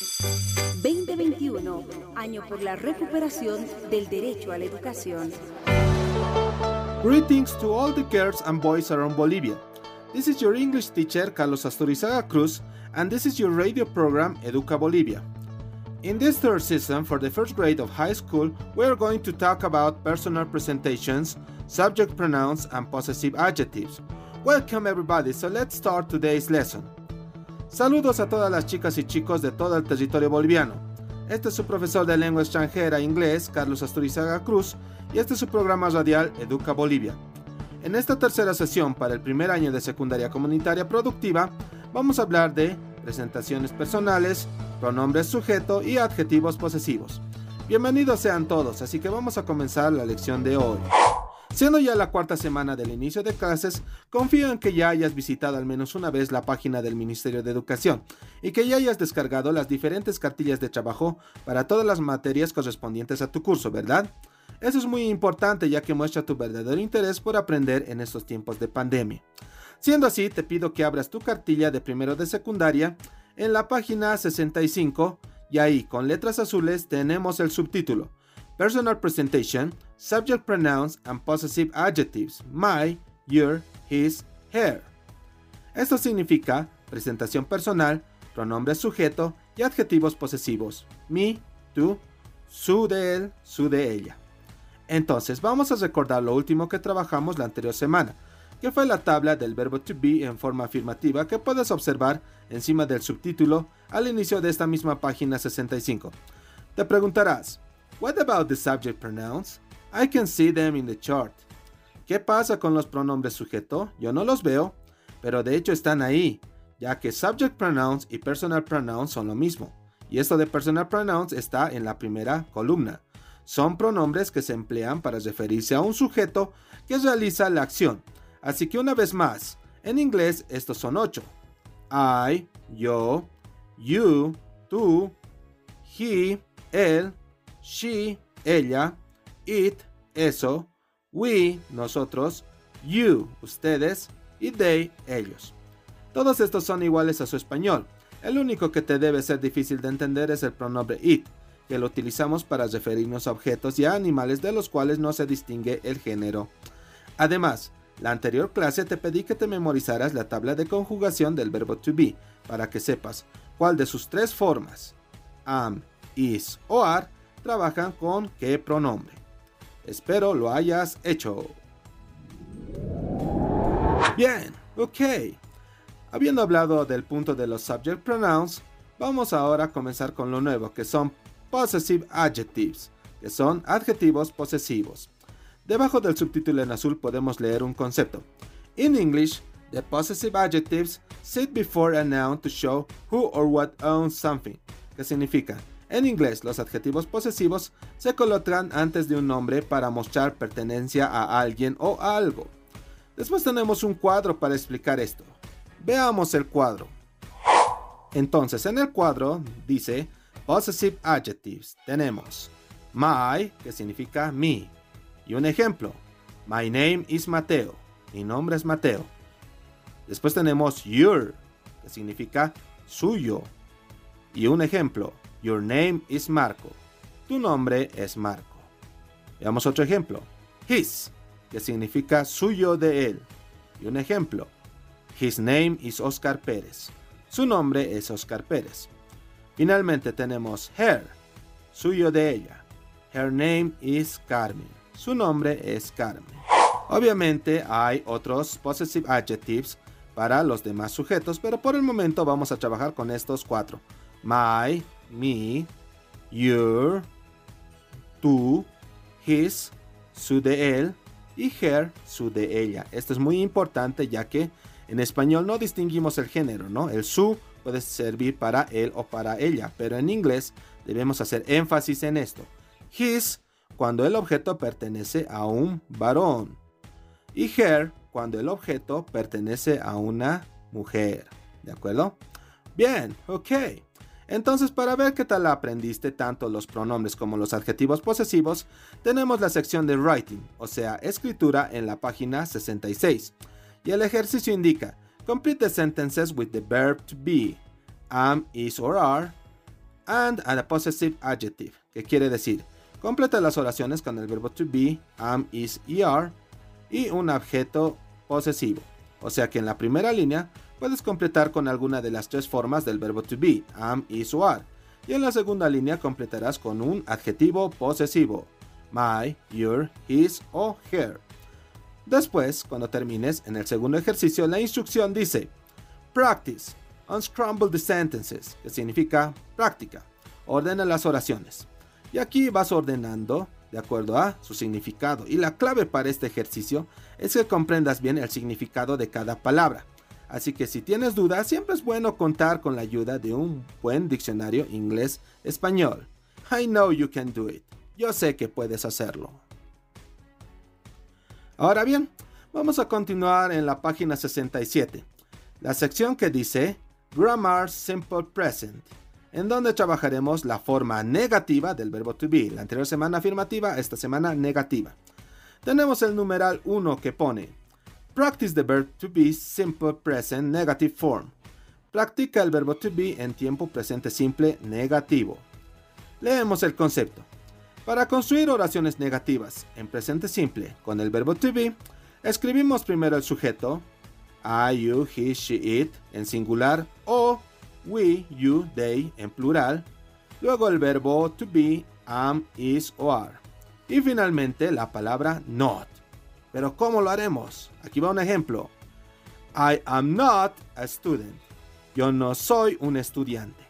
2021, año por la recuperación del derecho a la educación. Greetings to all the girls and boys around Bolivia. This is your English teacher Carlos Asturizaga Cruz, and this is your radio program Educa Bolivia. In this third season, for the first grade of high school, we are going to talk about personal presentations, subject pronouns, and possessive adjectives. Welcome everybody, so let's start today's lesson. Saludos a todas las chicas y chicos de todo el territorio boliviano. Este es su profesor de lengua extranjera inglés, Carlos Asturizaga Cruz, y este es su programa radial Educa Bolivia. En esta tercera sesión para el primer año de secundaria comunitaria productiva, vamos a hablar de presentaciones personales, pronombres sujeto y adjetivos posesivos. Bienvenidos sean todos, así que vamos a comenzar la lección de hoy. Siendo ya la cuarta semana del inicio de clases, confío en que ya hayas visitado al menos una vez la página del Ministerio de Educación y que ya hayas descargado las diferentes cartillas de trabajo para todas las materias correspondientes a tu curso, ¿verdad? Eso es muy importante ya que muestra tu verdadero interés por aprender en estos tiempos de pandemia. Siendo así, te pido que abras tu cartilla de primero de secundaria en la página 65 y ahí con letras azules tenemos el subtítulo Personal Presentation, Subject Pronouns and Possessive Adjectives, my, your, his, her. Esto significa presentación personal, pronombre sujeto y adjetivos posesivos, mi, tú, su de él, su de ella. Entonces vamos a recordar lo último que trabajamos la anterior semana, que fue la tabla del verbo to be en forma afirmativa que puedes observar encima del subtítulo al inicio de esta misma página 65. Te preguntarás, What about the subject pronouns? I can see them in the chart. ¿Qué pasa con los pronombres sujeto? Yo no los veo, pero de hecho están ahí, ya que subject pronouns y personal pronouns son lo mismo. Y esto de personal pronouns está en la primera columna. Son pronombres que se emplean para referirse a un sujeto que realiza la acción. Así que una vez más, en inglés estos son ocho. I, yo, you, tú, he, él, she, ella, it, eso, we, nosotros, you, ustedes, y they, ellos. Todos estos son iguales a su español. El único que te debe ser difícil de entender es el pronombre it, que lo utilizamos para referirnos a objetos y a animales de los cuales no se distingue el género. Además, la anterior clase te pedí que te memorizaras la tabla de conjugación del verbo to be, para que sepas cuál de sus tres formas, am, is o are, trabajan con qué pronombre. Espero lo hayas hecho. Bien, ok. Habiendo hablado del punto de los subject pronouns, vamos ahora a comenzar con lo nuevo, que son possessive adjectives, que son adjetivos posesivos. Debajo del subtítulo en azul podemos leer un concepto. In English, the possessive adjectives sit before a noun to show who or what owns something, que significa en inglés, los adjetivos posesivos se colocan antes de un nombre para mostrar pertenencia a alguien o algo. Después tenemos un cuadro para explicar esto. Veamos el cuadro. Entonces, en el cuadro dice Possessive Adjectives. Tenemos my, que significa mi. Y un ejemplo. My name is Mateo. Mi nombre es Mateo. Después tenemos your, que significa suyo. Y un ejemplo. Your name is Marco. Tu nombre es Marco. Veamos otro ejemplo. His, que significa suyo de él. Y un ejemplo. His name is Oscar Pérez. Su nombre es Oscar Pérez. Finalmente tenemos her, suyo de ella. Her name is Carmen. Su nombre es Carmen. Obviamente hay otros possessive adjectives para los demás sujetos, pero por el momento vamos a trabajar con estos cuatro. My, me, your, tú, his, su de él y her, su de ella. Esto es muy importante ya que en español no distinguimos el género, ¿no? El su puede servir para él o para ella, pero en inglés debemos hacer énfasis en esto. His cuando el objeto pertenece a un varón y her cuando el objeto pertenece a una mujer. ¿De acuerdo? Bien, ok. Entonces, para ver qué tal aprendiste tanto los pronombres como los adjetivos posesivos, tenemos la sección de writing, o sea, escritura en la página 66. Y el ejercicio indica, complete the sentences with the verb to be, am, is or are, and a possessive adjective, que quiere decir completa las oraciones con el verbo to be, am, is y are, y un objeto posesivo. O sea que en la primera línea puedes completar con alguna de las tres formas del verbo to be, am, is o are. Y en la segunda línea completarás con un adjetivo posesivo, my, your, his o her. Después, cuando termines en el segundo ejercicio, la instrucción dice Practice, unscramble the sentences, que significa práctica. Ordena las oraciones. Y aquí vas ordenando de acuerdo a su significado. Y la clave para este ejercicio es que comprendas bien el significado de cada palabra. Así que si tienes dudas, siempre es bueno contar con la ayuda de un buen diccionario inglés-español. I know you can do it. Yo sé que puedes hacerlo. Ahora bien, vamos a continuar en la página 67, la sección que dice Grammar Simple Present, en donde trabajaremos la forma negativa del verbo to be. La anterior semana afirmativa, esta semana negativa. Tenemos el numeral 1 que pone Practice the verb to be simple present negative form. Practica el verbo to be en tiempo presente simple negativo. Leemos el concepto. Para construir oraciones negativas en presente simple con el verbo to be, escribimos primero el sujeto, I, you, he, she, it en singular o we, you, they en plural, luego el verbo to be, am, is o are, y finalmente la palabra not. Pero ¿cómo lo haremos? Aquí va un ejemplo. I am not a student. Yo no soy un estudiante.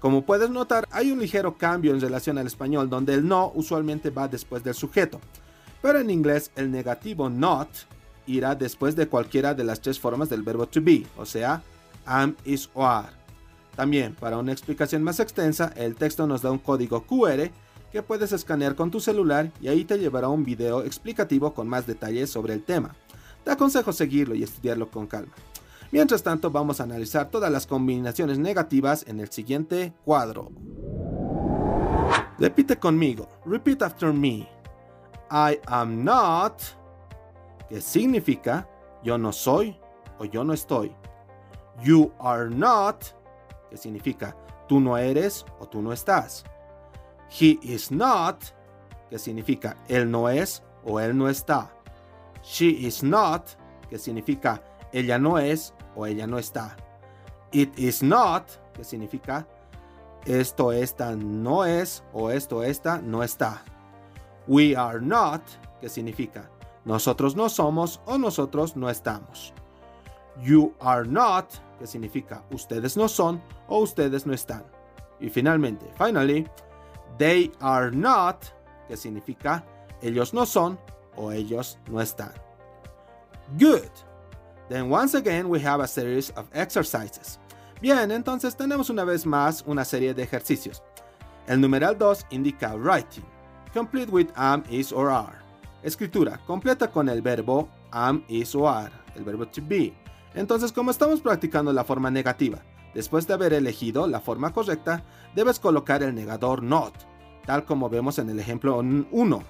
Como puedes notar, hay un ligero cambio en relación al español donde el no usualmente va después del sujeto. Pero en inglés el negativo not irá después de cualquiera de las tres formas del verbo to be, o sea, am, is o are. También, para una explicación más extensa, el texto nos da un código QR que puedes escanear con tu celular y ahí te llevará un video explicativo con más detalles sobre el tema. Te aconsejo seguirlo y estudiarlo con calma. Mientras tanto, vamos a analizar todas las combinaciones negativas en el siguiente cuadro. Repite conmigo. Repeat after me. I am not, que significa yo no soy o yo no estoy. You are not, que significa tú no eres o tú no estás. He is not, que significa él no es o él no está. She is not, que significa ella no es o ella no está. It is not, que significa esto esta no es o esto esta no está. We are not, que significa nosotros no somos o nosotros no estamos. You are not, que significa ustedes no son o ustedes no están. Y finalmente, finally, they are not, que significa ellos no son o ellos no están. Good. Then once again we have a series of exercises. Bien, entonces tenemos una vez más una serie de ejercicios. El numeral 2 indica writing, complete with am, is or are. Escritura, completa con el verbo am, is or are, el verbo to be. Entonces, como estamos practicando la forma negativa, después de haber elegido la forma correcta, debes colocar el negador not, tal como vemos en el ejemplo 1.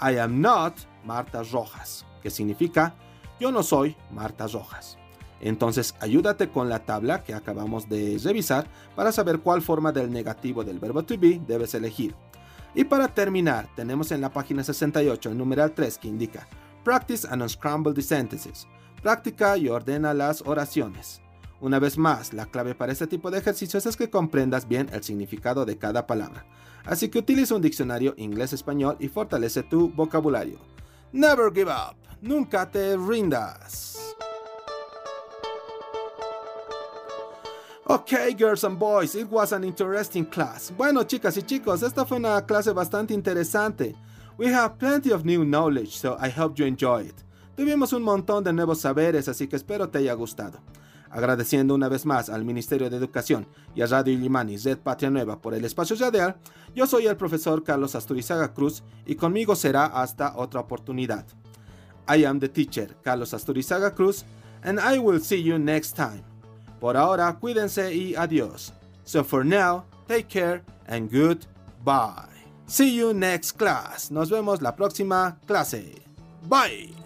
I am not Marta Rojas, que significa yo no soy Marta Rojas. Entonces ayúdate con la tabla que acabamos de revisar para saber cuál forma del negativo del verbo to be debes elegir. Y para terminar, tenemos en la página 68 el numeral 3 que indica Practice and unscramble the sentences. Práctica y ordena las oraciones. Una vez más, la clave para este tipo de ejercicios es que comprendas bien el significado de cada palabra. Así que utiliza un diccionario inglés-español y fortalece tu vocabulario. Never give up. Nunca te rindas. Ok, girls and boys, it was an interesting class. Bueno, chicas y chicos, esta fue una clase bastante interesante. We have plenty of new knowledge, so I hope you enjoy it. Tuvimos un montón de nuevos saberes, así que espero te haya gustado. Agradeciendo una vez más al Ministerio de Educación y a Radio Illimani Red Patria Nueva por el espacio radial, yo soy el profesor Carlos Asturizaga Cruz y conmigo será hasta otra oportunidad. I am the teacher, Carlos Asturizaga Cruz, and I will see you next time. Por ahora, cuídense y adiós. So for now, take care and goodbye. See you next class. Nos vemos la próxima clase. Bye.